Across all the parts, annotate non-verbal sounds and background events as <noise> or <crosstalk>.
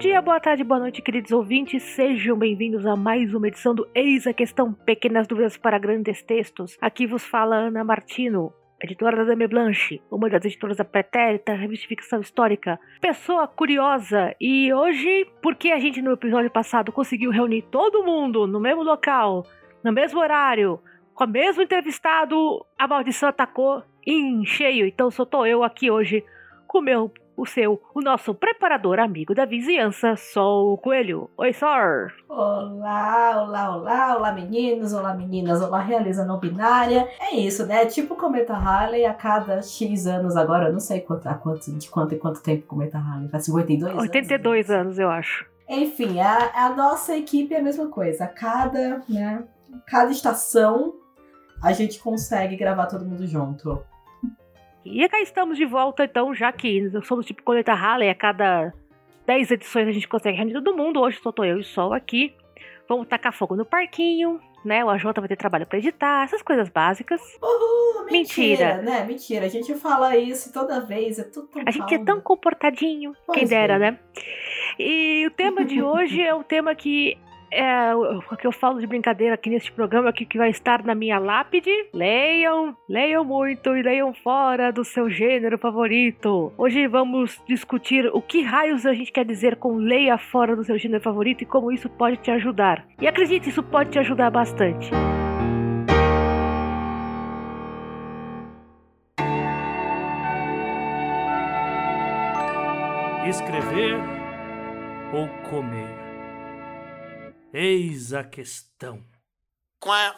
dia, boa tarde, boa noite, queridos ouvintes. Sejam bem-vindos a mais uma edição do Eis a Questão Pequenas Dúvidas para Grandes Textos. Aqui vos fala Ana Martino, editora da Dame Blanche, uma das editoras da Pretérita, revista de ficção histórica, pessoa curiosa. E hoje, porque a gente no episódio passado conseguiu reunir todo mundo no mesmo local, no mesmo horário, com o mesmo entrevistado, a maldição atacou em cheio. Então só tô eu aqui hoje com o meu o seu, o nosso preparador amigo da vizinhança, Sol Coelho. Oi, Sor! Olá, olá, olá, olá meninos, olá meninas, olá realiza não binária. É isso, né? Tipo o Cometa Halley a cada X anos agora, eu não sei quanto, a quanto, de quanto e quanto tempo o Cometa Halley, faz 52 anos? 82 anos, eu acho. Enfim, a, a nossa equipe é a mesma coisa. A cada, né, cada estação a gente consegue gravar todo mundo junto. E cá estamos de volta, então, já que somos tipo coleta Halley, a cada 10 edições a gente consegue reunir todo mundo. Hoje só tô eu e o Sol aqui. Vamos tacar fogo no parquinho, né? O AJ vai ter trabalho para editar, essas coisas básicas. Uhul, mentira, mentira, né? Mentira. A gente fala isso toda vez, é tudo tão A gente é tão comportadinho, pois quem dera, é. né? E o tema de <laughs> hoje é um tema que é o que eu falo de brincadeira aqui neste programa que, que vai estar na minha lápide. Leiam, leiam muito e leiam fora do seu gênero favorito. Hoje vamos discutir o que raios a gente quer dizer com leia fora do seu gênero favorito e como isso pode te ajudar. E acredite, isso pode te ajudar bastante. Escrever ou comer? Eis a questão. Quá.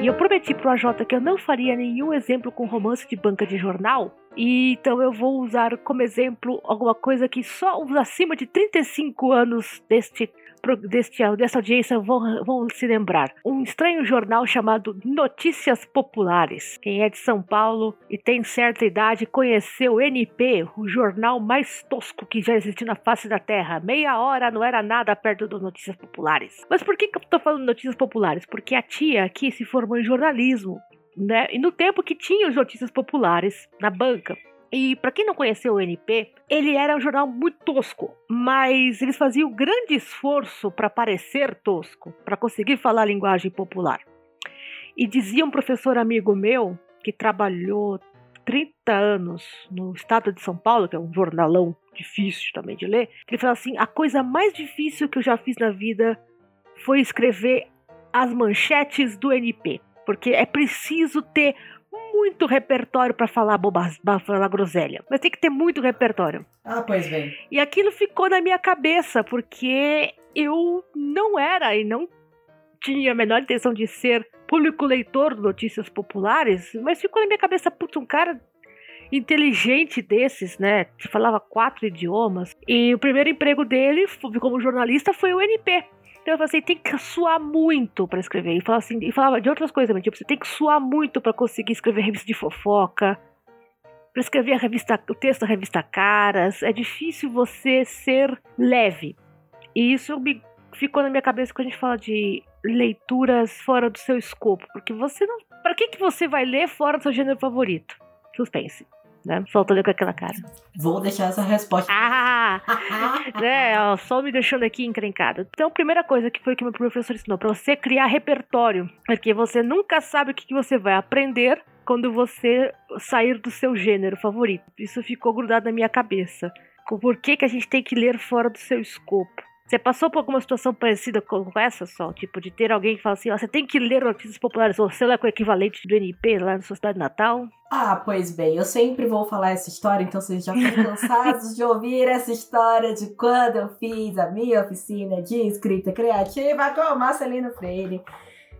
E eu prometi pro AJ que eu não faria nenhum exemplo com romance de banca de jornal. E então eu vou usar como exemplo alguma coisa que só os acima de 35 anos deste deste, dessa audiência vão, vão se lembrar. Um estranho jornal chamado Notícias Populares. Quem é de São Paulo e tem certa idade conheceu o NP, o jornal mais tosco que já existiu na face da Terra. Meia hora não era nada perto dos Notícias Populares. Mas por que, que eu tô falando Notícias Populares? Porque a tia aqui se formou em jornalismo. Né? E no tempo que tinha os notícias populares na banca, e para quem não conheceu o NP, ele era um jornal muito tosco, mas eles faziam grande esforço para parecer tosco, para conseguir falar linguagem popular. E dizia um professor amigo meu que trabalhou 30 anos no estado de São Paulo, que é um jornalão difícil também de ler, ele falou assim: a coisa mais difícil que eu já fiz na vida foi escrever as manchetes do NP, porque é preciso ter muito repertório para falar para falar groselha. Mas tem que ter muito repertório. Ah, pois bem. E aquilo ficou na minha cabeça, porque eu não era e não tinha a menor intenção de ser público leitor de notícias populares, mas ficou na minha cabeça, putz, um cara inteligente desses, né? Que falava quatro idiomas. E o primeiro emprego dele, como jornalista, foi o NP. Então eu falei assim, tem que suar muito para escrever. E falava assim, e falava de outras coisas também, tipo, você tem que suar muito para conseguir escrever revista de fofoca, para escrever a revista, o texto da revista Caras. É difícil você ser leve. E isso me ficou na minha cabeça quando a gente fala de leituras fora do seu escopo, porque você não, para que que você vai ler fora do seu gênero favorito? Suspense né? Faltou com aquela cara. Vou deixar essa resposta. Ah! <laughs> né, ó, só me deixando aqui encrencado. Então, a primeira coisa que foi que meu professor ensinou, para você criar repertório, porque você nunca sabe o que, que você vai aprender quando você sair do seu gênero favorito. Isso ficou grudado na minha cabeça. Por que, que a gente tem que ler fora do seu escopo? Você passou por alguma situação parecida com essa só? Tipo, de ter alguém que fala assim, ó, você tem que ler notícias populares, ou sei lá, com o equivalente do NP lá na sua cidade natal? Ah, pois bem, eu sempre vou falar essa história, então vocês já estão cansados de ouvir essa história de quando eu fiz a minha oficina de escrita criativa com Marcelino Freire.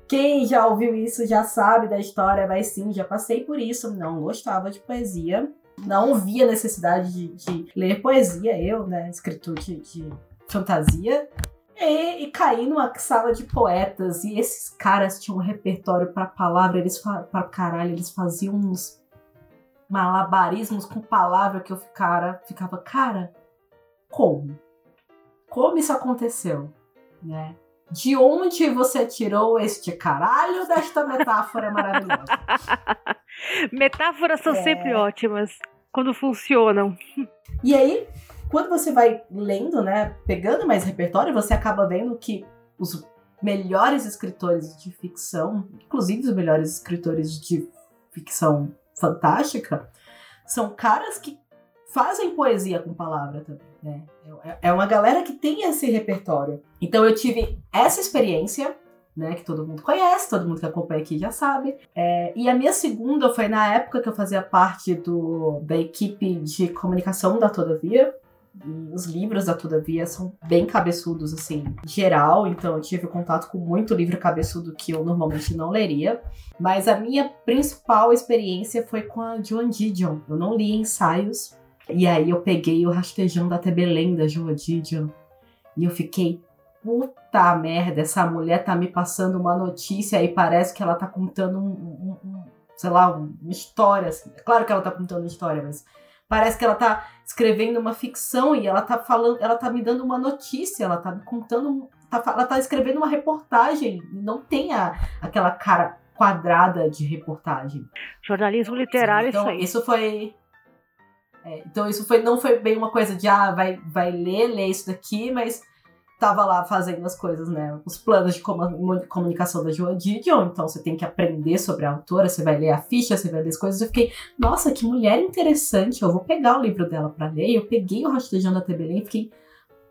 Quem já ouviu isso já sabe da história, mas sim, já passei por isso. Não gostava de poesia, não via necessidade de, de ler poesia, eu, né, escritor de, de fantasia. E, e caí numa sala de poetas e esses caras tinham um repertório para palavra, eles para caralho, eles faziam uns malabarismos com palavra que eu ficara, ficava, cara, como? Como isso aconteceu, né? de onde você tirou este caralho desta metáfora maravilhosa? <laughs> Metáforas são é... sempre ótimas quando funcionam. E aí, quando você vai lendo, né, pegando mais repertório, você acaba vendo que os melhores escritores de ficção, inclusive os melhores escritores de ficção fantástica, são caras que fazem poesia com palavra também, né? É, é uma galera que tem esse repertório. Então eu tive essa experiência, né? Que todo mundo conhece, todo mundo que acompanha aqui já sabe. É, e a minha segunda foi na época que eu fazia parte do, da equipe de comunicação da Todavia. E os livros da Todavia são bem cabeçudos, assim, geral. Então eu tive contato com muito livro cabeçudo que eu normalmente não leria. Mas a minha principal experiência foi com a Joan Didion. Eu não li ensaios. E aí eu peguei o rastejão da Tebelém da Joan Didion. E eu fiquei, puta merda, essa mulher tá me passando uma notícia e parece que ela tá contando um, um, um sei lá, uma história. Assim. Claro que ela tá contando uma história, mas Parece que ela tá escrevendo uma ficção e ela tá falando, ela tá me dando uma notícia, ela tá me contando, tá, ela tá escrevendo uma reportagem. Não tem a, aquela cara quadrada de reportagem. Jornalismo literário, então, isso aí. Isso foi. É, então, isso foi, não foi bem uma coisa de, ah, vai, vai ler, ler isso daqui, mas tava lá fazendo as coisas, né? Os planos de comunicação da Joan Didion, então você tem que aprender sobre a autora, você vai ler a ficha, você vai ler as coisas. Eu fiquei, nossa, que mulher interessante, eu vou pegar o livro dela para ler. Eu peguei o Rastejão da Tebelém e fiquei,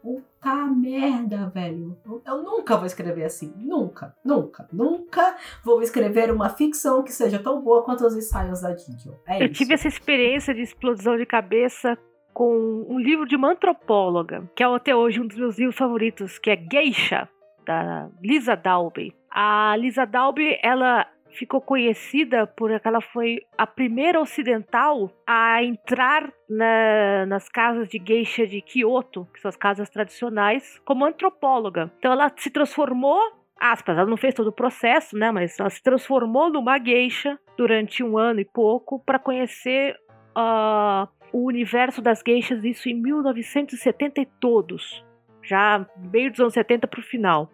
puta merda, velho. Eu nunca vou escrever assim, nunca, nunca, nunca vou escrever uma ficção que seja tão boa quanto os ensaios da Didion. É eu isso. tive essa experiência de explosão de cabeça com um livro de uma antropóloga, que é até hoje um dos meus livros favoritos, que é Geisha, da Lisa Dalby. A Lisa Dalby, ela ficou conhecida por ela foi a primeira ocidental a entrar na, nas casas de geisha de Kyoto, que são as casas tradicionais, como antropóloga. Então ela se transformou aspas, ela não fez todo o processo, né, mas ela se transformou numa geisha durante um ano e pouco para conhecer uh, o universo das geishas, isso em 1970 e todos. Já meio dos anos 70 para o final.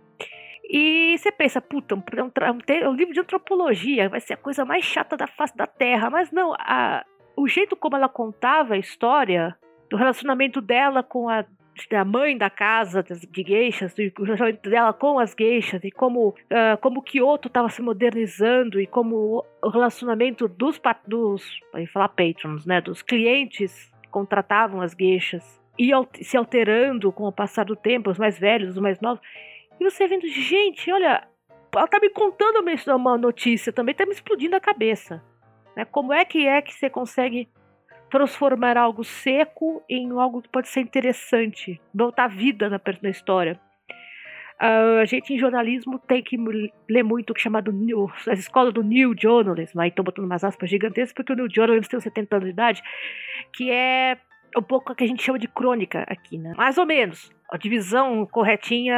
E você pensa, puta, é um, um, um, livro de antropologia, vai ser a coisa mais chata da face da Terra. Mas não, a, o jeito como ela contava a história do relacionamento dela com a a mãe da casa de geishas, o relacionamento dela com as geishas, e como, uh, como Kyoto estava se modernizando, e como o relacionamento dos, dos falar patrons, né, dos clientes que contratavam as geishas, ia se alterando com o passar do tempo, os mais velhos, os mais novos. E você vendo, gente, olha, ela tá me contando uma notícia, também tá me explodindo a cabeça. Né? Como é que é que você consegue transformar algo seco em algo que pode ser interessante, botar vida na, na história. Uh, a gente em jornalismo tem que ler muito o que é chamado New, a escola do New Journalism, aí estou botando umas aspas gigantescas porque o New Journalism tem 70 anos de idade, que é um pouco o que a gente chama de crônica aqui, né? Mais ou menos. A divisão corretinha,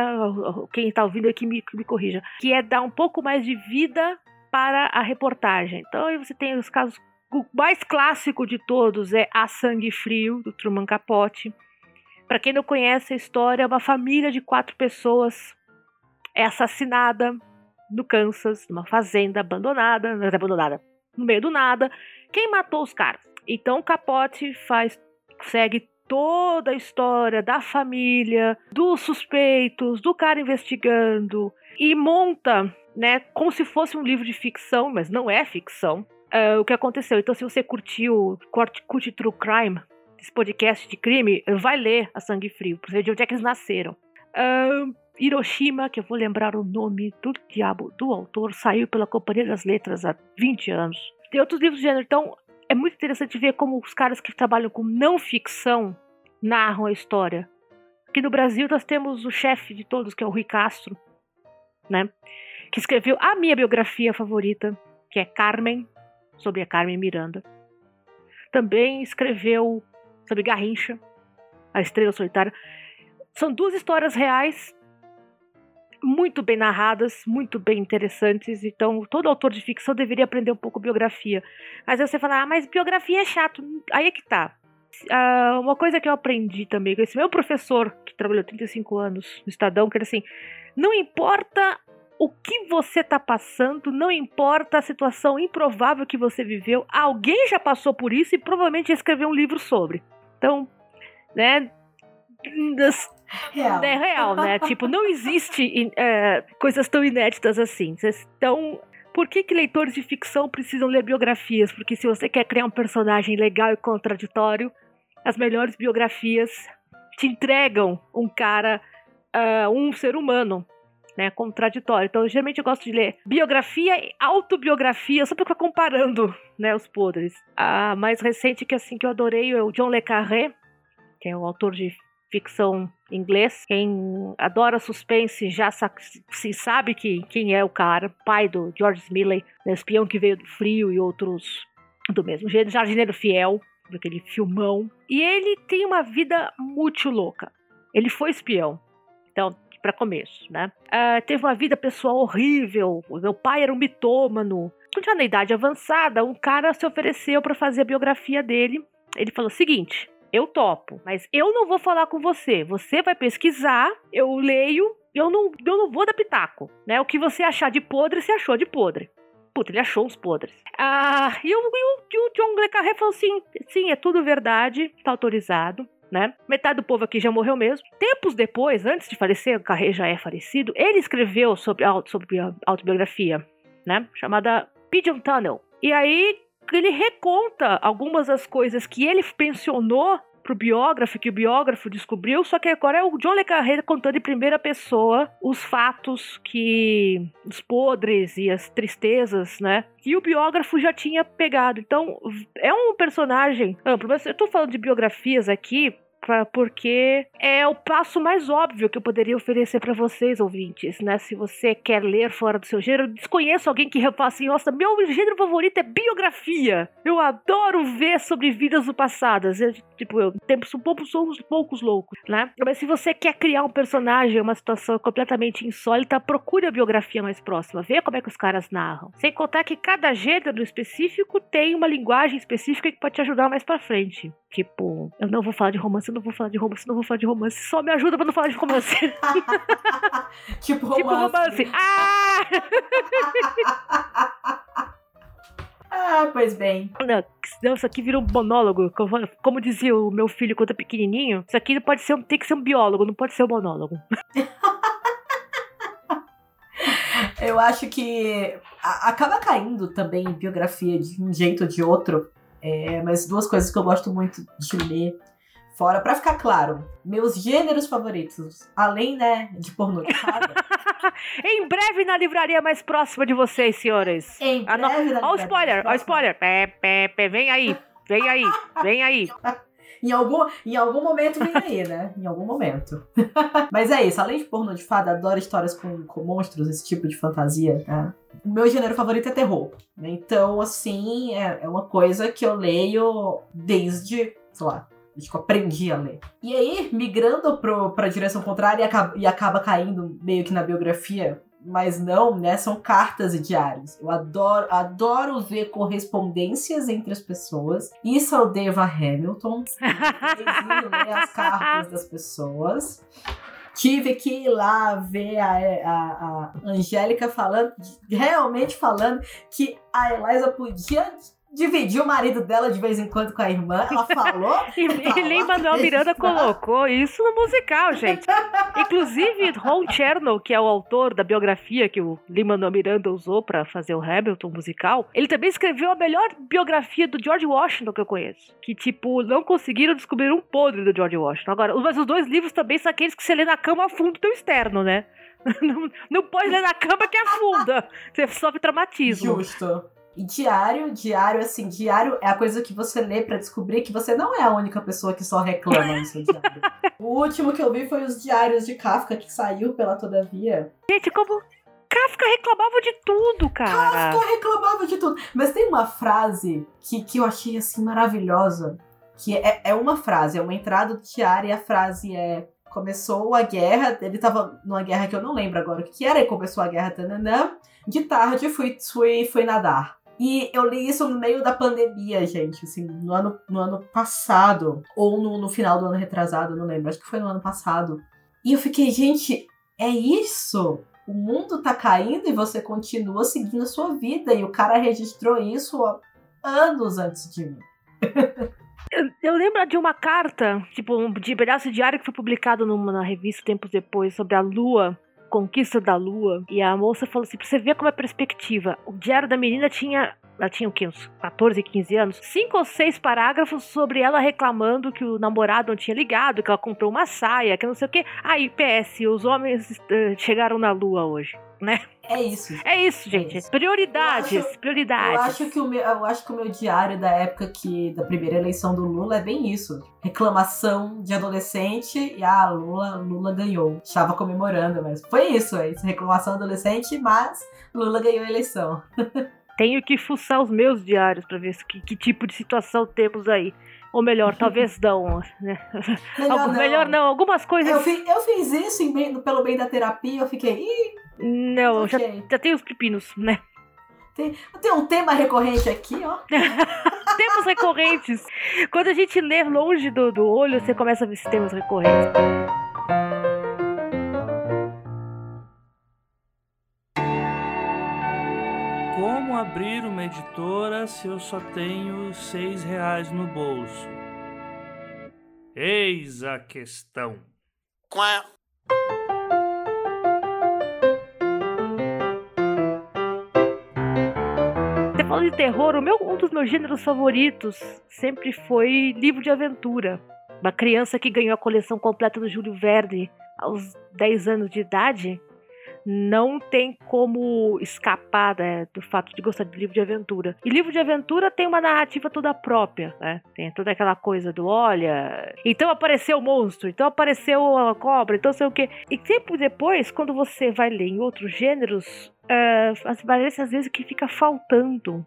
quem está ouvindo aqui me, me corrija, que é dar um pouco mais de vida para a reportagem. Então aí você tem os casos o mais clássico de todos é A Sangue Frio, do Truman Capote. Para quem não conhece a história, é uma família de quatro pessoas é assassinada no Kansas, numa fazenda abandonada, não é abandonada, no meio do nada. Quem matou os caras? Então Capote faz, segue toda a história da família, dos suspeitos, do cara investigando e monta, né, como se fosse um livro de ficção, mas não é ficção, uh, o que aconteceu. Então, se você curtiu, curte, curte True Crime, esse podcast de crime, vai ler A Sangue Frio, pra ver de onde é que eles nasceram. Uh, Hiroshima, que eu vou lembrar o nome do diabo do autor, saiu pela Companhia das Letras há 20 anos. Tem outros livros de gênero, então é muito interessante ver como os caras que trabalham com não ficção narram a história. Aqui no Brasil nós temos o chefe de todos, que é o Rui Castro, né? Que escreveu a minha biografia favorita, que é Carmen, sobre a Carmen Miranda. Também escreveu sobre Garrincha, A Estrela Solitária. São duas histórias reais, muito bem narradas, muito bem interessantes. Então, todo autor de ficção deveria aprender um pouco biografia. Mas você fala, ah, mas biografia é chato. Aí é que tá. Ah, uma coisa que eu aprendi também com esse meu professor, que trabalhou 35 anos no Estadão, que era assim: não importa o que você tá passando, não importa a situação improvável que você viveu, alguém já passou por isso e provavelmente escreveu um livro sobre. Então, né? Real. É real, né? <laughs> tipo, não existe é, coisas tão inéditas assim. Então, por que, que leitores de ficção precisam ler biografias? Porque se você quer criar um personagem legal e contraditório, as melhores biografias te entregam um cara, uh, um ser humano, né, contraditório. Então, geralmente eu gosto de ler biografia e autobiografia, só ficar comparando, né, os podres. A mais recente que assim que eu adorei é o John le Carré, que é o autor de ficção inglês. Quem adora suspense já se sabe que quem é o cara, pai do George Smiley, né, espião que veio do frio e outros do mesmo jeito, jardineiro fiel, daquele filmão. E ele tem uma vida muito louca. Ele foi espião. Então, para começo, né? Uh, teve uma vida pessoal horrível. Meu pai era um mitômano. Já na idade avançada, um cara se ofereceu para fazer a biografia dele. Ele falou: seguinte, eu topo, mas eu não vou falar com você. Você vai pesquisar, eu leio, eu não, eu não vou dar pitaco, né? O que você achar de podre, você achou de podre. Puta, ele achou uns podres. Ah, e o, e o, o John Le Carré falou assim: sim, é tudo verdade, tá autorizado. Né? Metade do povo aqui já morreu mesmo. Tempos depois, antes de falecer, o Carré já é falecido, ele escreveu sobre, sobre autobiografia, né? Chamada Pigeon Tunnel. E aí ele reconta algumas das coisas que ele pensionou pro biógrafo, que o biógrafo descobriu, só que agora é o John Le Carré contando em primeira pessoa os fatos que. os podres e as tristezas, né? Que o biógrafo já tinha pegado. Então, é um personagem amplo. Mas eu tô falando de biografias aqui porque é o passo mais óbvio que eu poderia oferecer para vocês, ouvintes, né? Se você quer ler fora do seu gênero, desconheço alguém que fala assim: nossa, meu gênero favorito é biografia. Eu adoro ver sobre vidas do passado. Eu, tipo, eu tempos um pouco, somos poucos loucos, né? Mas se você quer criar um personagem, uma situação completamente insólita, procure a biografia mais próxima, vê como é que os caras narram. Sem contar que cada gênero específico tem uma linguagem específica que pode te ajudar mais para frente. Tipo, eu não vou falar de romance, eu não vou falar de romance, não vou falar de romance. Só me ajuda pra não falar de romance. <laughs> tipo romance. Tipo romance. Ah! ah, pois bem. Não, isso aqui vira um monólogo. Como dizia o meu filho quando é pequenininho, isso aqui pode ser, tem que ser um biólogo, não pode ser um monólogo. <laughs> Eu acho que acaba caindo também em biografia de um jeito ou de outro é, mas duas coisas que eu gosto muito de ler fora, para ficar claro, meus gêneros favoritos, além, né, de pornô de <laughs> em breve na livraria mais próxima de vocês, senhores. Em breve na livraria. Ó o spoiler, ó o spoiler. Pé, pé, pé, vem aí, vem aí, vem aí. <laughs> Em algum, em algum momento vem aí, né? Em algum momento. <laughs> Mas é isso, além de pornô de fada, adoro histórias com, com monstros, esse tipo de fantasia. Né? O meu gênero favorito é terror. Né? Então, assim, é, é uma coisa que eu leio desde, sei lá, eu aprendi a ler. E aí, migrando pro, pra direção contrária e acaba, e acaba caindo meio que na biografia, mas não, né? São cartas e diários. Eu adoro, adoro ver correspondências entre as pessoas. Isso é o Deva Hamilton. <laughs> ler as cartas das pessoas. Tive que ir lá ver a, a, a Angélica falando, realmente falando que a Eliza podia dividiu o marido dela de vez em quando com a irmã. Ela falou. <laughs> e Lin Manuel Miranda colocou isso no musical, gente. Inclusive, Ron Chernow, que é o autor da biografia que o Lin Manuel Miranda usou para fazer o Hamilton musical, ele também escreveu a melhor biografia do George Washington que eu conheço. Que, tipo, não conseguiram descobrir um podre do George Washington. Agora, mas os dois livros também são aqueles que você lê na cama a fundo teu externo, né? <laughs> Não, não pode ler na cama que afunda. Você sofre traumatismo. Justo. E diário, diário, assim, diário é a coisa que você lê para descobrir que você não é a única pessoa que só reclama no seu diário. o último que eu vi foi os diários de Kafka, que saiu pela Todavia. Gente, como Kafka reclamava de tudo, cara. Kafka reclamava de tudo. Mas tem uma frase que, que eu achei, assim, maravilhosa. Que é, é uma frase, é uma entrada do diário e a frase é começou a guerra, ele tava numa guerra que eu não lembro agora o que era, e começou a guerra, tananã. De tarde fui, fui, fui nadar. E eu li isso no meio da pandemia, gente, assim, no ano, no ano passado, ou no, no final do ano retrasado, não lembro, acho que foi no ano passado. E eu fiquei, gente, é isso? O mundo tá caindo e você continua seguindo a sua vida. E o cara registrou isso anos antes de mim. <laughs> Eu, eu, lembro de uma carta, tipo, um de pedaço diário que foi publicado numa revista tempos depois sobre a Lua, Conquista da Lua. E a moça falou assim: pra você ver como é perspectiva. O diário da menina tinha ela tinha o quê? Uns 14, 15 anos? Cinco ou seis parágrafos sobre ela reclamando que o namorado não tinha ligado, que ela comprou uma saia, que não sei o quê. Aí, ah, PS, os homens uh, chegaram na lua hoje, né? É isso. É isso, gente. É isso. Prioridades, eu acho, prioridades. Eu acho, que o meu, eu acho que o meu diário da época que da primeira eleição do Lula é bem isso. Reclamação de adolescente e ah, Lula, Lula ganhou. Estava comemorando, mas foi isso, é isso. Reclamação adolescente, mas Lula ganhou a eleição. <laughs> tenho que fuçar os meus diários para ver que, que, tipo de situação temos aí. Ou melhor, talvez <laughs> não, né? <laughs> Melhor, Algo, não. melhor não. Algumas coisas. Eu, fi, eu fiz isso bem, pelo bem da terapia, eu fiquei. Ih, não, okay. já, já tem os pepinos, né? Tem, tem um tema recorrente aqui, ó. <laughs> temas recorrentes. Quando a gente lê longe do, do olho, você começa a ver esses temas recorrentes. Como abrir uma editora se eu só tenho seis reais no bolso? Eis a questão. Quá. De terror, o meu, um dos meus gêneros favoritos sempre foi livro de aventura. Uma criança que ganhou a coleção completa do Júlio Verne aos 10 anos de idade não tem como escapar né, do fato de gostar de livro de aventura. E livro de aventura tem uma narrativa toda própria, né? Tem toda aquela coisa do olha, então apareceu o monstro, então apareceu a cobra, então sei o que. E tempo depois, quando você vai ler em outros gêneros, uh, parece às vezes que fica faltando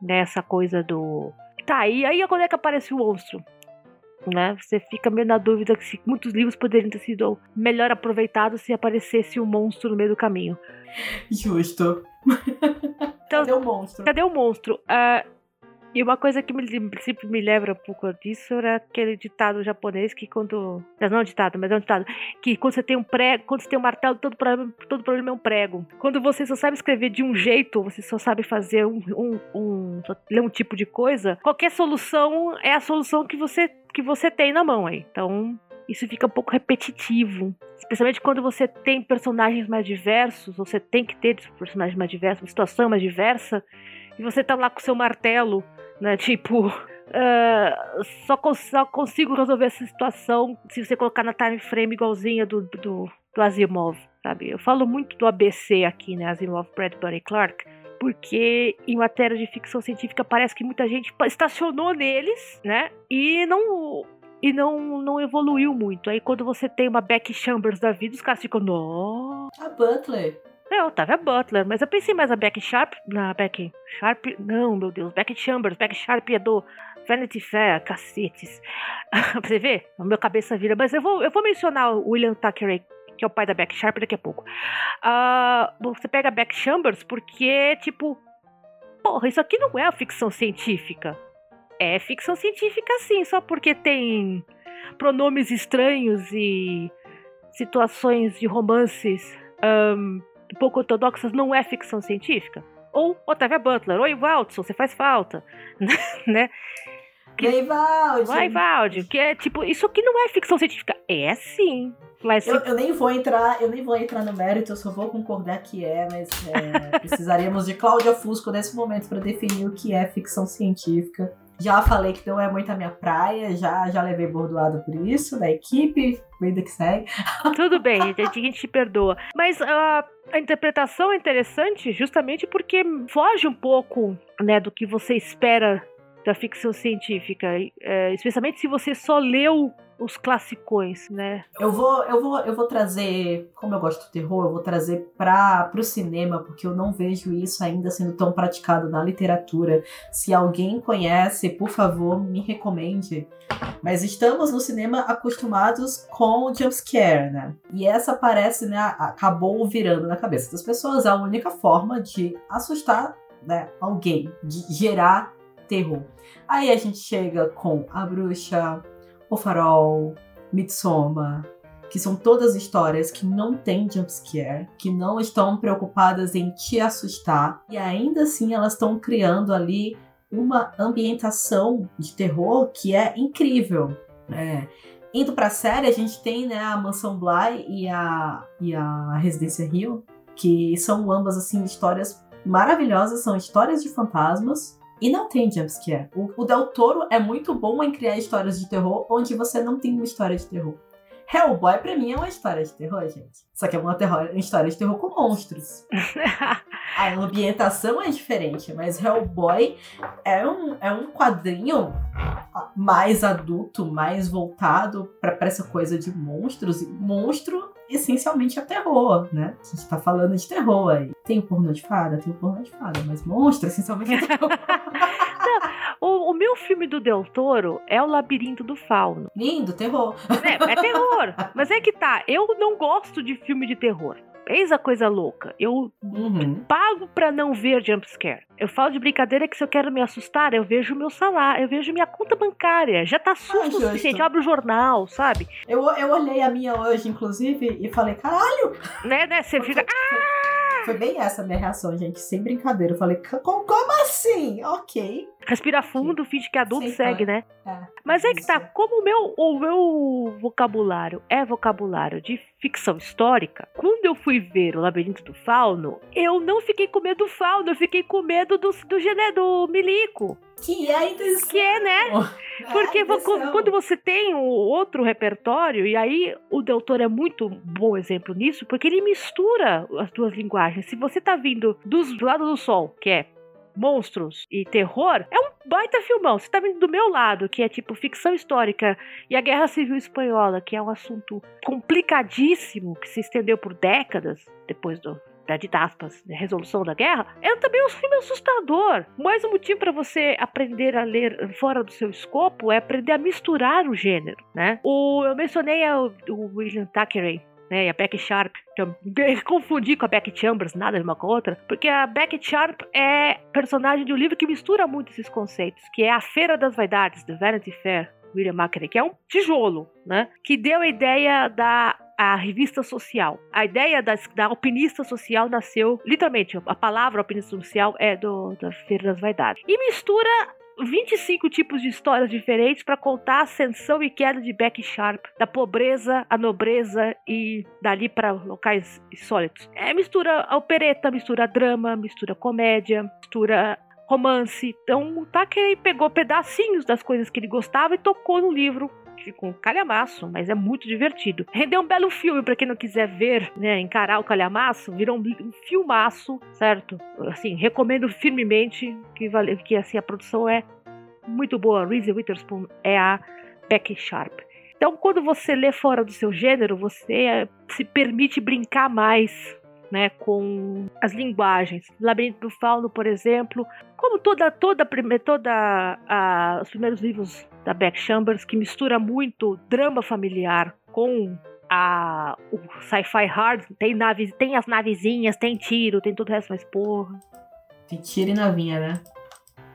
nessa coisa do. Tá, e aí quando é que aparece o monstro? né? Você fica meio na dúvida que se muitos livros poderiam ter sido melhor aproveitados se aparecesse um monstro no meio do caminho. <laughs> Justo. Então, cadê o monstro? Cadê o monstro? Uh, e uma coisa que me, sempre me lembra um pouco disso era aquele ditado japonês que quando. Não é um ditado, mas é um ditado. Que quando você tem um prego, quando você tem um martelo, todo problema, todo problema é um prego. Quando você só sabe escrever de um jeito, você só sabe fazer um. um, um ler um tipo de coisa, qualquer solução é a solução que você, que você tem na mão aí. Então, isso fica um pouco repetitivo. Especialmente quando você tem personagens mais diversos, você tem que ter personagens mais diversos, uma situação mais diversa, e você tá lá com seu martelo né? Tipo, uh, <laughs> só, só, consigo resolver essa situação se você colocar na time frame igualzinha do, do, do Asimov, sabe? Eu falo muito do ABC aqui, né? Asimov, Bradbury Clark. Porque em matéria de ficção científica parece que muita gente estacionou neles, né? E não e não, não evoluiu muito. Aí quando você tem uma Beck Chambers da vida, os caras ficam, não. A Butler. É, Otávia Butler, mas eu pensei mais a Beck Sharp. Na Beck Sharp. Não, meu Deus. Beck Chambers. Beck Sharp é do Vanity Fair, cacetes. pra <laughs> você ver, a minha cabeça vira. Mas eu vou, eu vou mencionar o William Thackeray, que é o pai da Beck Sharp, daqui a pouco. Uh, você pega Beck Chambers porque, tipo. Porra, isso aqui não é ficção científica. É ficção científica sim, só porque tem pronomes estranhos e situações de romances um, pouco ortodoxas não é ficção científica? Ou Otávia Butler, oi Waldson, você faz falta, <laughs> né? Que... E aí, Valde? Vai, que é tipo, isso aqui não é ficção científica. É sim. Mas eu, eu, nem vou entrar, eu nem vou entrar no mérito, eu só vou concordar que é, mas é, <laughs> precisaríamos de Cláudia Fusco nesse momento para definir o que é ficção científica. Já falei que não é muito a minha praia, já, já levei bordoado por isso, da equipe, vida que segue. Tudo bem, a gente te perdoa. Mas uh, a interpretação é interessante justamente porque foge um pouco né, do que você espera da ficção científica, é, especialmente se você só leu os classicões, né? Eu vou, eu vou, eu vou trazer, como eu gosto do terror, eu vou trazer para o cinema, porque eu não vejo isso ainda sendo tão praticado na literatura. Se alguém conhece, por favor, me recomende. Mas estamos no cinema acostumados com o jumpscare, né? E essa parece, né, acabou virando na cabeça das pessoas a única forma de assustar né, alguém, de gerar terror. Aí a gente chega com A Bruxa, O Farol, Midsommar, que são todas histórias que não têm jumpscare, que não estão preocupadas em te assustar, e ainda assim elas estão criando ali uma ambientação de terror que é incrível. É. Indo pra série, a gente tem né, a Mansão Bly e a, e a Residência Rio, que são ambas assim histórias maravilhosas, são histórias de fantasmas e não tem jumpscare. O, o Del Toro é muito bom em criar histórias de terror onde você não tem uma história de terror. Hellboy, pra mim, é uma história de terror, gente. Só que é uma, terror, uma história de terror com monstros. <laughs> a ambientação é diferente, mas Hellboy é um, é um quadrinho mais adulto, mais voltado para essa coisa de monstros. E monstro essencialmente é terror, né? A gente tá falando de terror aí. Tem o pornô de fada? Tem o pornô de fada, mas monstro essencialmente é terror. <laughs> O, o, meu filme do Del Toro é o Labirinto do Fauno. Lindo, terror. É, é terror. mas é que tá, eu não gosto de filme de terror. Eis a coisa louca. Eu uhum. pago pra não ver jumpscare. Eu falo de brincadeira que se eu quero me assustar, eu vejo o meu salário, eu vejo minha conta bancária. Já tá susto o suficiente. Eu abro o jornal, sabe? Eu, eu olhei a minha hoje, inclusive, e falei, caralho! Né, né? Você fica. Ah! Foi bem essa a minha reação, gente, sem brincadeira. Eu falei, como assim? Ok. Respira fundo, finge que adulto Sim, segue, né? É, Mas é que tá, como o meu, o meu vocabulário é vocabulário de ficção histórica, quando eu fui ver o Labirinto do Fauno, eu não fiquei com medo do Fauno, eu fiquei com medo do, do, do, do Milico. Que é a intenção. Que é, né? <laughs> É Porque quando você tem o outro repertório, e aí o doutor é muito bom exemplo nisso, porque ele mistura as duas linguagens. Se você tá vindo dos, do lado do sol, que é monstros e terror, é um baita filmão. Você tá vendo do meu lado, que é tipo ficção histórica, e a Guerra Civil Espanhola, que é um assunto complicadíssimo, que se estendeu por décadas depois do, da da resolução da guerra, é também um filme assustador. Mais um motivo para você aprender a ler fora do seu escopo é aprender a misturar o gênero, né? O, eu mencionei o, o William Thackeray né? E a Beck Sharp, <laughs> eu confundi com a Beck Chambers, nada de uma com a outra, porque a Beck Sharp é personagem de um livro que mistura muito esses conceitos, que é A Feira das Vaidades, The Vanity Fair, William Macri, que é um tijolo, né? Que deu a ideia da a revista social. A ideia da, da alpinista social nasceu, literalmente, a palavra alpinista social é do, da Feira das Vaidades. E mistura 25 tipos de histórias diferentes para contar a ascensão e queda de Beck Sharp, da pobreza à nobreza e dali para locais insólitos. É mistura opereta, mistura drama, mistura comédia, mistura romance. Então o Tucker pegou pedacinhos das coisas que ele gostava e tocou no livro um calhamaço, mas é muito divertido. Rendeu um belo filme para quem não quiser ver, né, encarar o calhamaço, virou um, um filmaço, certo? Assim, recomendo firmemente que vale, que assim a produção é muito boa. Reese Witherspoon é a Becky Sharp. Então, quando você lê fora do seu gênero, você é, se permite brincar mais né, com as linguagens. Labirinto do Fauno, por exemplo, como toda toda toda a, os primeiros livros da Beck Chambers que mistura muito drama familiar com a o sci-fi hard, tem naves, tem as navezinhas, tem tiro, tem tudo o resto, mas porra. Tem tiro e navinha, né?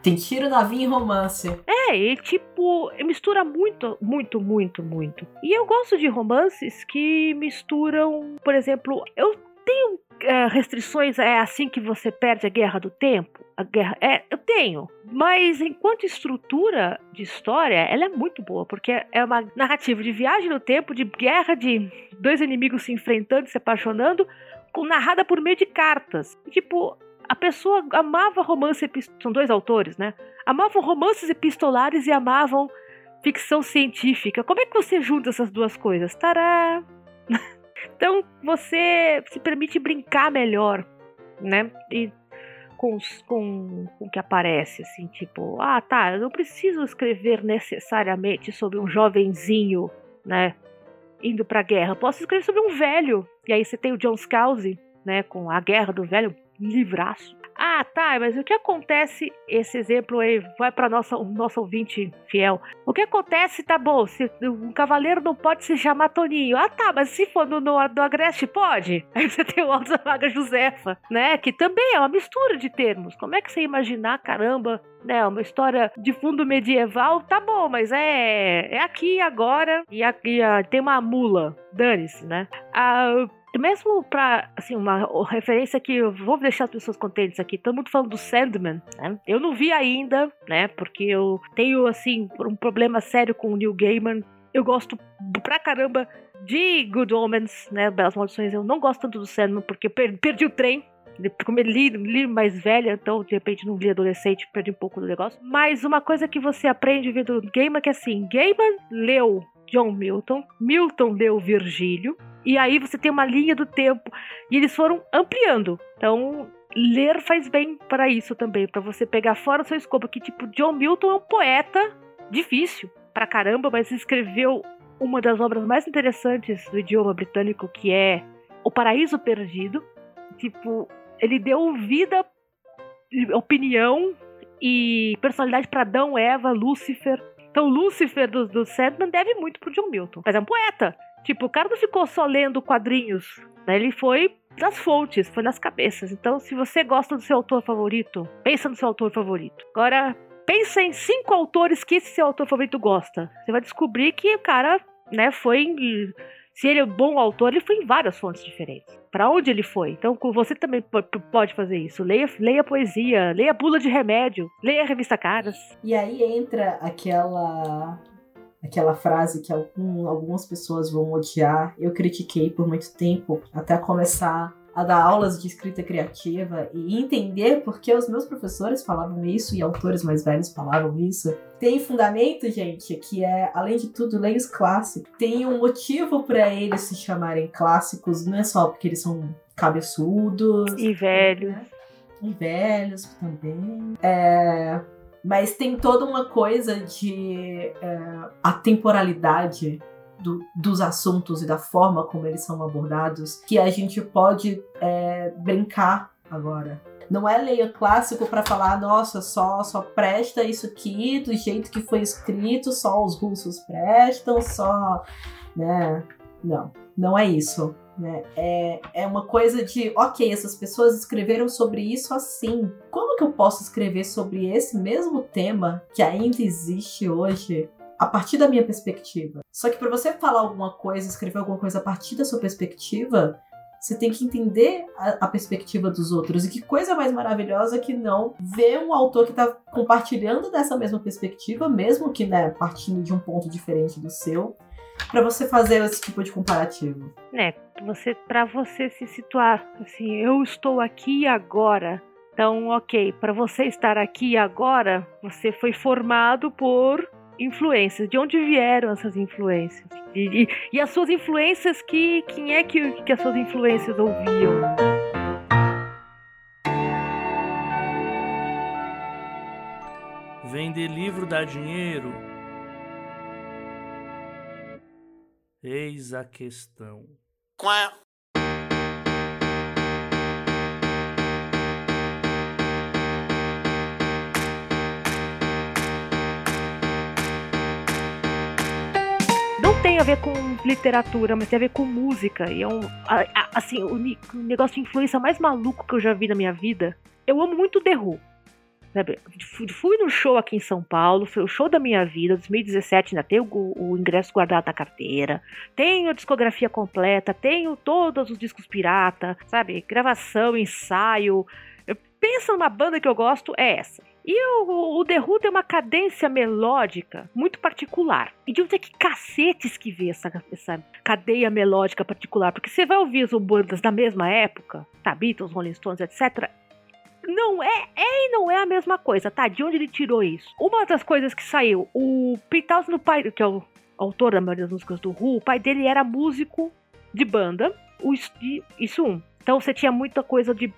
Tem tiro, navinha e romance. É, e tipo, mistura muito, muito, muito, muito. E eu gosto de romances que misturam, por exemplo, eu tenho é, restrições, é assim que você perde a guerra do tempo? A guerra. É, eu tenho. Mas enquanto estrutura de história, ela é muito boa, porque é uma narrativa de viagem no tempo, de guerra de dois inimigos se enfrentando, se apaixonando, narrada por meio de cartas. Tipo, a pessoa amava romance são dois autores, né? Amavam romances epistolares e amavam ficção científica. Como é que você junta essas duas coisas? Tará! <laughs> Então você se permite brincar melhor, né? E com, com, com o que aparece, assim, tipo, ah, tá, eu não preciso escrever necessariamente sobre um jovenzinho, né? Indo pra guerra. Posso escrever sobre um velho. E aí você tem o John Scalzi, né? Com A Guerra do Velho, livraço. Ah, tá, mas o que acontece? Esse exemplo aí vai para nossa o nosso ouvinte fiel. O que acontece, tá bom, se um cavaleiro não pode se chamar Toninho. Ah, tá, mas se for no, no, no Agreste, pode? <laughs> Aí você tem o Alta Vaga Josefa, né? Que também é uma mistura de termos. Como é que você imaginar, caramba, né, uma história de fundo medieval, tá bom, mas é, é aqui agora e aqui tem uma mula, dane-se, né? Ah, mesmo pra, assim, uma referência que eu vou deixar as pessoas contentes aqui, todo mundo falando do Sandman, né? Eu não vi ainda, né? Porque eu tenho, assim, um problema sério com o Neil Gaiman. Eu gosto pra caramba de Good Omens, né? Belas Maldições. Eu não gosto tanto do Sandman porque eu perdi o trem. Como eu li, li mais velha, então de repente não li adolescente, perdi um pouco do negócio. Mas uma coisa que você aprende vendo Gaiman é que assim, Gaiman leu John Milton, Milton leu Virgílio, e aí você tem uma linha do tempo. E eles foram ampliando. Então, ler faz bem para isso também, para você pegar fora o seu escopo. Que, tipo, John Milton é um poeta difícil pra caramba, mas escreveu uma das obras mais interessantes do idioma britânico, que é O Paraíso Perdido. Tipo, ele deu vida, opinião e personalidade para Adão, Eva, Lúcifer. Então, Lúcifer do, do Sandman deve muito pro John Milton, mas é um poeta. Tipo, o cara não ficou só lendo quadrinhos, né? Ele foi nas fontes, foi nas cabeças. Então, se você gosta do seu autor favorito, pensa no seu autor favorito. Agora, pensa em cinco autores que esse seu autor favorito gosta. Você vai descobrir que o cara, né, foi. Se ele é um bom autor, ele foi em várias fontes diferentes. Para onde ele foi? Então, você também pode fazer isso. Leia, leia poesia, leia bula de remédio, leia a revista Caras. E aí entra aquela aquela frase que algum, algumas pessoas vão odiar. Eu critiquei por muito tempo, até começar a dar aulas de escrita criativa e entender por que os meus professores falavam isso e autores mais velhos falavam isso. Tem fundamento, gente, que é, além de tudo, leis clássicos. Tem um motivo para eles se chamarem clássicos, não é só porque eles são cabeçudos e velhos. Né? E velhos também. É, mas tem toda uma coisa de é, a temporalidade do, dos assuntos e da forma como eles são abordados que a gente pode é, brincar agora. Não é leia clássico para falar, nossa, só só presta isso aqui do jeito que foi escrito, só os russos prestam, só, né? Não, não é isso. Né? É, é uma coisa de, ok, essas pessoas escreveram sobre isso assim. Como que eu posso escrever sobre esse mesmo tema que ainda existe hoje a partir da minha perspectiva? Só que para você falar alguma coisa, escrever alguma coisa a partir da sua perspectiva, você tem que entender a, a, perspectiva dos outros. E que coisa mais maravilhosa que não ver um autor que está compartilhando dessa mesma perspectiva, mesmo que né, partindo de um ponto diferente do seu, para você fazer esse tipo de comparativo. É, você para você se situar assim, eu estou aqui agora. Então, ok, para você estar aqui agora, você foi formado por influências. De onde vieram essas influências? E, e, e as suas influências, que quem é que, que as suas influências ouviam? Vender livro dá dinheiro? Eis a questão. Quá. Não tem a ver com literatura, mas tem a ver com música. E é um. Assim, o negócio de influência mais maluco que eu já vi na minha vida. Eu amo muito The Who. Sabe? Fui no show aqui em São Paulo, foi o show da minha vida, 2017, ainda tenho o, o, ingresso guardado na carteira, tenho a discografia completa, tenho todos os discos pirata, sabe? Gravação, ensaio. Eu penso numa banda que eu gosto, é essa. E o, o The Who tem uma cadência melódica muito particular. E de onde é que cacetes que vê essa, essa cadeia melódica particular? Porque você vai ouvir as bandas da mesma época, tá? Beatles, Rolling Stones, etc não é, é e não é a mesma coisa, tá? De onde ele tirou isso? Uma das coisas que saiu, o Pete no pai, que é o autor da maioria das músicas do Who, o pai dele era músico de banda, o, isso um. Então você tinha muita coisa de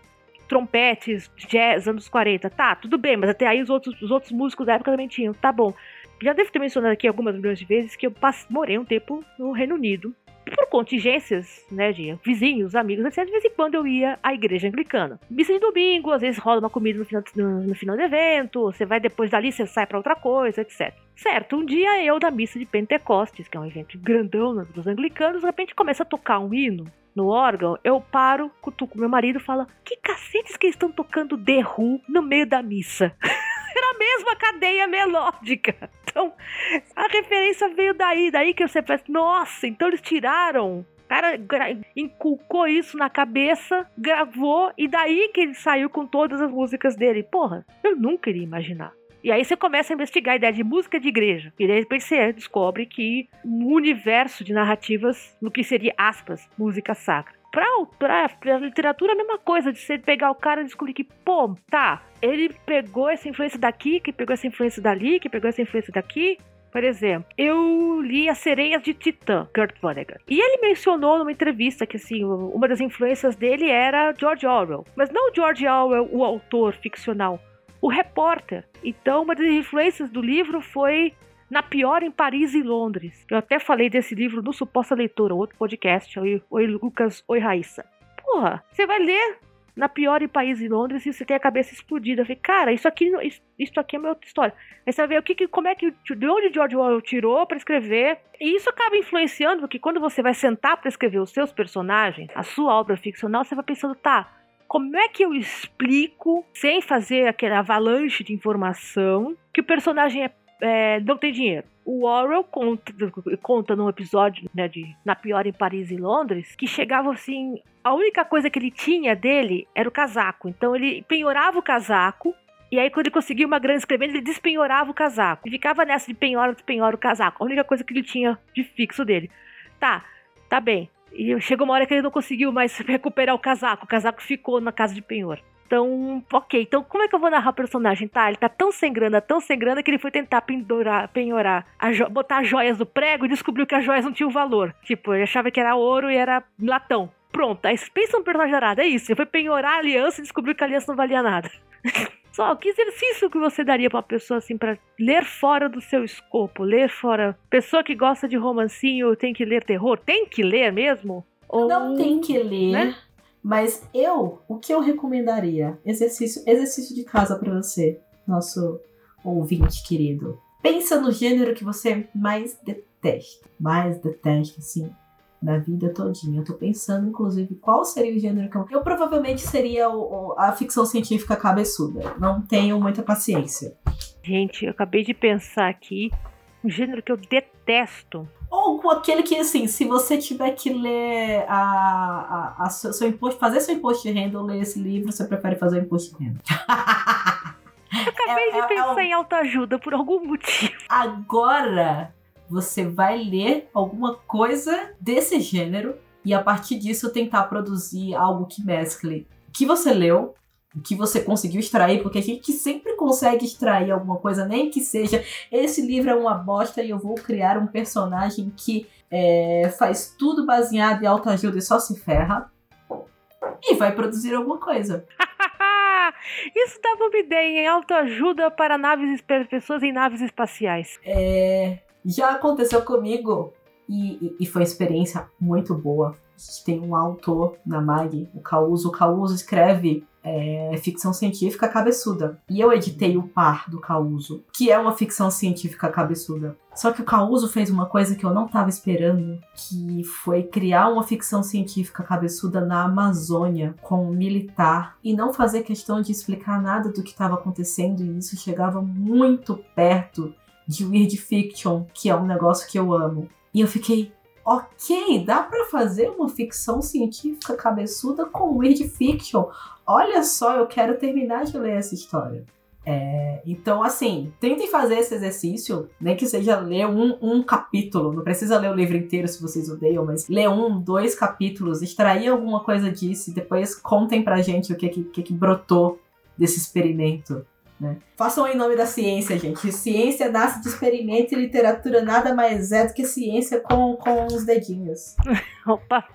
trompetes, jazz, anos 40. Tá, tudo bem, mas até aí os outros, os outros músicos da época também tinham. Tá bom. Já devo ter mencionado aqui algumas milhões de vezes que eu morei um tempo no Reino Unido. Por contingências, né, de vizinhos, amigos, etc., de vez em quando eu ia à igreja anglicana. Missa de domingo, às vezes rola uma comida no final, no, no final do evento, você vai depois dali, você sai para outra coisa, etc. Certo, um dia eu, da missa de Pentecostes, que é um evento grandão né, dos anglicanos, de repente começa a tocar um hino no órgão, eu paro, cutuco meu marido e falo: Que cacetes que eles estão tocando The Who no meio da missa? <laughs> <laughs> Era a mesma cadeia melódica. Então, a referência veio daí, daí que você pensa, nossa, então eles tiraram cara inculcou isso na cabeça, gravou, e daí que ele saiu com todas as músicas dele. Porra, eu nunca iria imaginar. E aí você começa a investigar a ideia de música de igreja. E repente você descobre que um universo de narrativas no que seria, aspas, música sacra. Pra, pra, pra literatura a mesma coisa, de você pegar o cara e descobrir que, pô, tá, ele pegou essa influência daqui, que pegou essa influência dali, que pegou essa influência daqui, por exemplo, eu li As Sereias de Titã, Kurt Vonnegut. E ele mencionou numa entrevista que, assim, uma das influências dele era George Orwell. Mas não George Orwell, o autor ficcional, o repórter. Então, uma das influências do livro foi Na Pior em Paris e Londres. Eu até falei desse livro no Suposta Leitora, outro podcast. Oi, oi Lucas, oi Raíssa. Porra, você vai ler na pior em Paris e Londres e você tem a cabeça explodida. Eu falei, cara, isso aqui, isso, aqui é uma outra história. Aí você vai ver o que, como é que, de onde George Orwell tirou para escrever. E isso acaba influenciando, porque quando você vai sentar para escrever os seus personagens, a sua obra ficcional, você vai pensando, tá, como é que eu explico, sem fazer aquele avalanche de informação, que o personagem é, é, não tem dinheiro? O Orwell conta, conta num episódio né, de Na Pior em Paris e Londres que chegava assim. A única coisa que ele tinha dele era o casaco. Então ele penhorava o casaco e aí, quando ele conseguia uma grana escrevendo, ele despenhorava o casaco. E ficava nessa de penhora, despenhora o casaco. A única coisa que ele tinha de fixo dele. Tá, tá bem. E chegou uma hora que ele não conseguiu mais <laughs> recuperar o casaco. O casaco ficou na casa de penhor. Então, ok. Então, como é que eu vou narrar o personagem? Tá, ele tá tão sem grana, tão sem grana, que ele foi tentar pendurar, penhorar, botar as joias do prego e descobriu que as joias não tinham valor. Tipo, ele achava que era ouro e era latão. Pronto, aí pensa um personagem arado, é isso. Ele foi penhorar a aliança e descobriu que a aliança não valia nada. <laughs> Só que exercício que você daria pra uma pessoa assim para ler fora do seu escopo, ler fora. Pessoa que gosta de romancinho tem que ler terror, tem que ler mesmo? Ou... Não tem que ler. Né? Mas eu, o que eu recomendaria? Exercício, exercício de casa para você, nosso ouvinte querido. Pensa no gênero que você mais detesta. Mais detesta, assim na vida todinha. Eu tô pensando, inclusive, qual seria o gênero que eu. Eu provavelmente seria o, o, a ficção científica cabeçuda. Não tenho muita paciência. Gente, eu acabei de pensar aqui um gênero que eu detesto. Ou com aquele que, assim, se você tiver que ler a, a, a seu, seu, imposto, fazer seu imposto de renda ou ler esse livro, você prefere fazer o imposto de renda. Eu acabei é, de é, pensar é, é, em autoajuda por algum motivo. Agora, você vai ler alguma coisa desse gênero e a partir disso tentar produzir algo que mescle o que você leu, o que você conseguiu extrair, porque a gente sempre consegue extrair alguma coisa, nem que seja esse livro é uma bosta e eu vou criar um personagem que é, faz tudo baseado em autoajuda e só se ferra. E vai produzir alguma coisa. <laughs> Isso dava uma ideia em autoajuda para naves pessoas em naves espaciais. É. Já aconteceu comigo e, e, foi uma experiência muito boa. A gente tem um autor na MAG, o Causo. O Causo escreve é, ficção científica cabeçuda. E eu editei o par do Causo, que é uma ficção científica cabeçuda. Só que o Causo fez uma coisa que eu não estava esperando, que foi criar uma ficção científica cabeçuda na Amazônia com um militar e não fazer questão de explicar nada do que estava acontecendo e isso chegava muito perto de Weird Fiction, que é um negócio que eu amo. E eu fiquei, ok, dá para fazer uma ficção científica cabeçuda com Weird Fiction. Olha só, eu quero terminar de ler essa história. É, então, assim, tentem fazer esse exercício, nem que seja ler um, um capítulo, não precisa ler o livro inteiro se vocês odeiam, mas ler um, dois capítulos, extrair alguma coisa disso e depois contem pra gente o que, que, que brotou desse experimento. Né? Façam em nome da ciência, gente. Ciência nasce de experimento e literatura nada mais é do que ciência com, com os dedinhos. <laughs> Opa!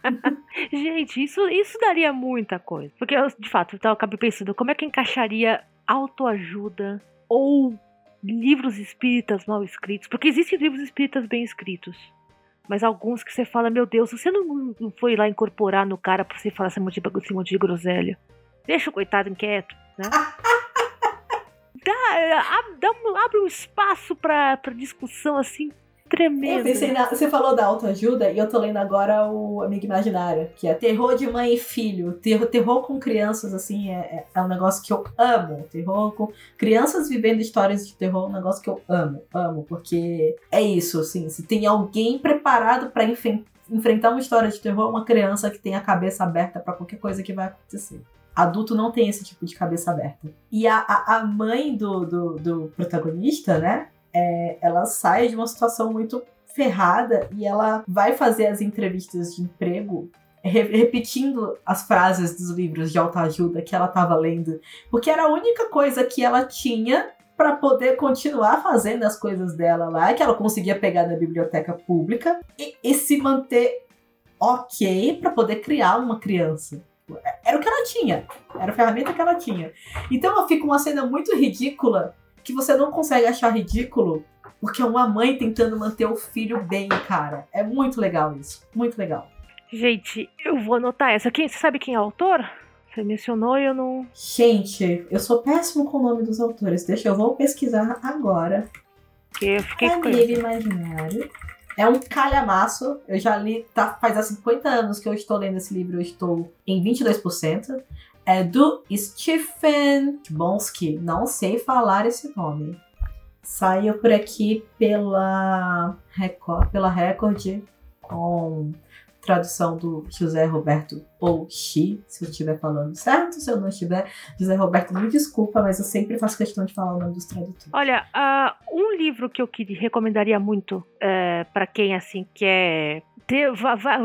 <laughs> gente, isso, isso daria muita coisa. Porque, eu, de fato, eu acabei pensando como é que encaixaria autoajuda ou livros espíritas mal escritos. Porque existem livros espíritas bem escritos. Mas alguns que você fala, meu Deus, você não, não foi lá incorporar no cara pra você falar esse monte de, esse monte de groselha. Deixa o coitado inquieto, né? <laughs> dá, dá, abre um espaço pra discussão assim tremendo. Eu pensei na, você falou da autoajuda e eu tô lendo agora o Amigo Imaginário, que é terror de mãe e filho. Terror, terror com crianças, assim, é, é um negócio que eu amo. Terror com crianças vivendo histórias de terror é um negócio que eu amo, amo, porque é isso, assim, se tem alguém preparado para enfrentar uma história de terror, uma criança que tem a cabeça aberta para qualquer coisa que vai acontecer. Adulto não tem esse tipo de cabeça aberta. E a, a, a mãe do, do, do protagonista, né? é, ela sai de uma situação muito ferrada e ela vai fazer as entrevistas de emprego re repetindo as frases dos livros de autoajuda que ela estava lendo, porque era a única coisa que ela tinha para poder continuar fazendo as coisas dela lá, que ela conseguia pegar na biblioteca pública e, e se manter ok para poder criar uma criança. Era o que ela tinha, era a ferramenta que ela tinha. Então fica uma cena muito ridícula que você não consegue achar ridículo porque é uma mãe tentando manter o filho bem, cara. É muito legal isso. Muito legal. Gente, eu vou anotar essa. Quem, você sabe quem é o autor? Você mencionou e eu não. Gente, eu sou péssimo com o nome dos autores. Deixa eu vou pesquisar agora. Eu fiquei com Imaginário. É um calhamaço. Eu já li, tá, faz há 50 anos que eu estou lendo esse livro, eu estou em 22% é do Stephen Bonsky. Não sei falar esse nome. Saiu por aqui pela Record, pela Record com tradução do José Roberto Ouchi, se eu estiver falando certo, se eu não estiver, José Roberto, me desculpa, mas eu sempre faço questão de falar o nome dos tradutores. Olha, uh, um livro que eu que recomendaria muito uh, é, para quem assim quer ter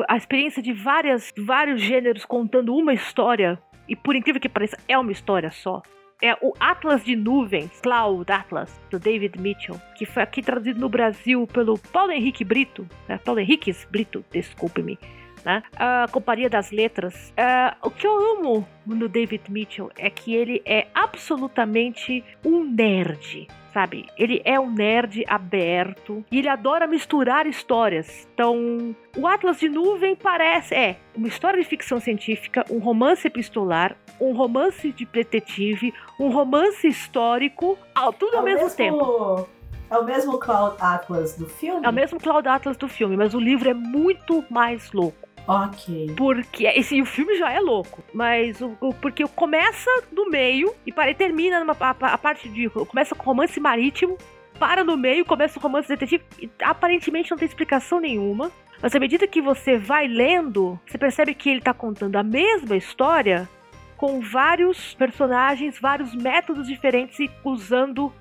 a experiência de várias, vários gêneros contando uma história e por incrível que pareça, é uma história só. É o Atlas de Nuvens, Cloud Atlas, do David Mitchell, que foi aqui traduzido no Brasil pelo Paulo Henrique Brito, né? Paulo Henriques Brito, desculpe-me, né? A Companhia das Letras. Uh, o que eu amo no David Mitchell é que ele é absolutamente um nerd sabe? Ele é um nerd aberto e ele adora misturar histórias. Então, o Atlas de Nuvem parece é uma história de ficção científica, um romance epistolar, um romance de detetive, um romance histórico, tudo ao, mesmo, mesmo tempo. É o mesmo Cloud Atlas do filme? É o mesmo Cloud Atlas do filme, mas o livro é muito mais louco. Ok. Porque esse o filme já é louco, mas o, o porque começa no meio e para termina numa a, a, parte de começa com romance marítimo, para no meio, começa o romance detetive e aparentemente não tem explicação nenhuma. Mas à medida que você vai lendo, você percebe que ele está contando a mesma história com vários personagens, vários métodos diferentes e usando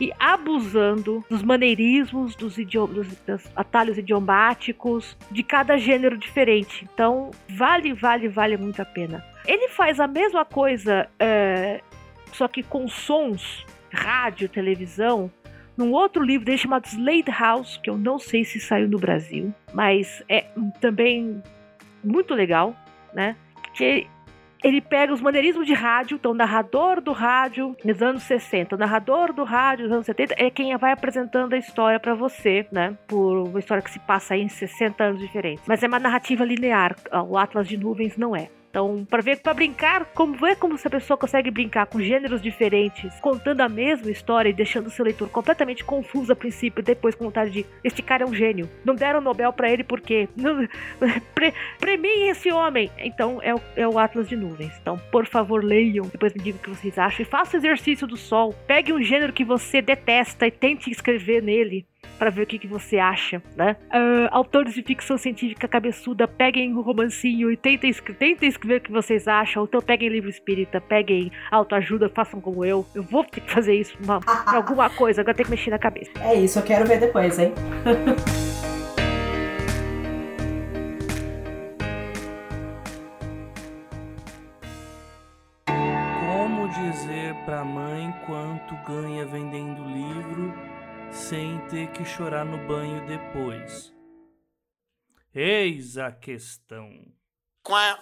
e abusando dos maneirismos, dos, idiomas, dos atalhos idiomáticos de cada gênero diferente. Então, vale, vale, vale muito a pena. Ele faz a mesma coisa, é, só que com sons, rádio, televisão, num outro livro dele chamado Slade House, que eu não sei se saiu no Brasil, mas é também muito legal, né? Que ele pega os maneirismos de rádio, então o narrador do rádio nos anos 60, o narrador do rádio nos anos 70 é quem vai apresentando a história para você, né? Por uma história que se passa aí em 60 anos diferentes. Mas é uma narrativa linear, o Atlas de Nuvens não é. Então, para ver, para brincar, como ver como essa pessoa consegue brincar com gêneros diferentes, contando a mesma história e deixando seu leitor completamente confuso a princípio, depois com vontade de este cara é um gênio. Não deram Nobel para ele porque <laughs> pre, premiem esse homem. Então é o, é o Atlas de Nuvens. Então, por favor, leiam, depois me digam o que vocês acham e faça o exercício do sol. Pegue um gênero que você detesta e tente escrever nele para ver o que, que você acha, né? Uh, autores de ficção científica cabeçuda, peguem o um romancinho e tentem, tentem escrever o que vocês acham. Então peguem livro espírita, peguem autoajuda, façam como eu. Eu vou ter que fazer isso, uma, <laughs> alguma coisa, agora tem que mexer na cabeça. É isso, eu quero ver depois, hein? <laughs> Como dizer pra mãe quanto ganha vendendo livro sem ter que chorar no banho depois. Eis a questão. Quá.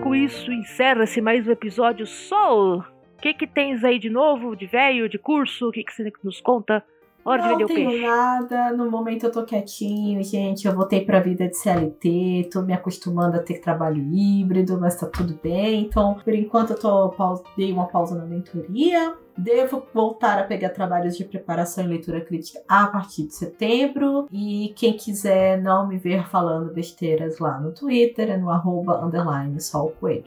Com isso, encerra-se mais um episódio só que que tens aí de novo, de velho, de curso? O que que você nos conta? Hora de não vender o tenho peixe. nada, no momento eu tô quietinho, gente. Eu voltei pra vida de CLT, tô me acostumando a ter trabalho híbrido, mas tá tudo bem. Então, por enquanto, eu tô dei uma pausa na mentoria. Devo voltar a pegar trabalhos de preparação e leitura crítica a partir de setembro. E quem quiser não me ver falando besteiras lá no Twitter, é no arroba underline o coelho.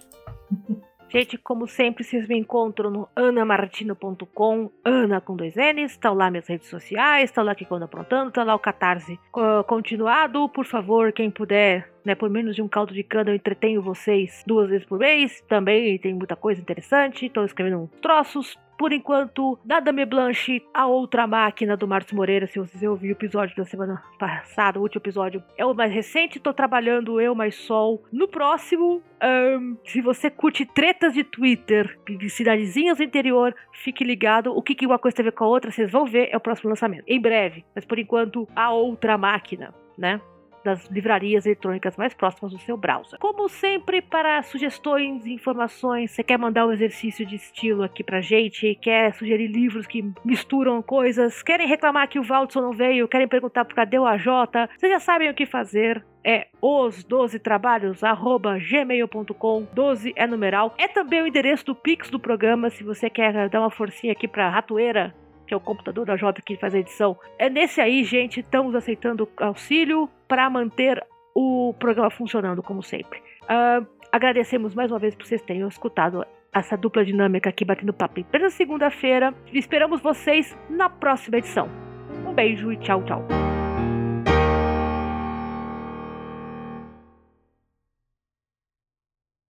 <laughs> Gente, como sempre, vocês me encontram no anamartino.com, Ana com dois N's, estão lá minhas redes sociais, estão lá que quando aprontando, tá lá o Catarse. Ah, continuado, por favor, quem puder, né, por menos de um caldo de cana, eu entretenho vocês duas vezes por mês, também tem muita coisa interessante, estou escrevendo uns troços, por enquanto, nada me blanche a outra máquina do Marcos Moreira. Se vocês ouviram o episódio da semana passada, o último episódio é o mais recente. Tô trabalhando eu mais sol. No próximo, ahn, se você curte tretas de Twitter, de cidadezinhas do interior, fique ligado. O que, que uma coisa tem a ver com a outra, vocês vão ver. É o próximo lançamento. Em breve. Mas por enquanto, a outra máquina, né? Das livrarias eletrônicas mais próximas do seu browser. Como sempre, para sugestões e informações, você quer mandar um exercício de estilo aqui pra gente, quer sugerir livros que misturam coisas, querem reclamar que o Valdson não veio, querem perguntar por cadê o AJ, vocês já sabem o que fazer. É os 12 trabalhos, arroba gmail.com, 12 é numeral. É também o endereço do Pix do programa, se você quer dar uma forcinha aqui pra ratoeira que é o computador da Jota que faz a edição. É nesse aí, gente, estamos aceitando auxílio para manter o programa funcionando, como sempre. Ah, agradecemos mais uma vez por vocês terem escutado essa dupla dinâmica aqui batendo papo em plena segunda-feira. Esperamos vocês na próxima edição. Um beijo e tchau, tchau.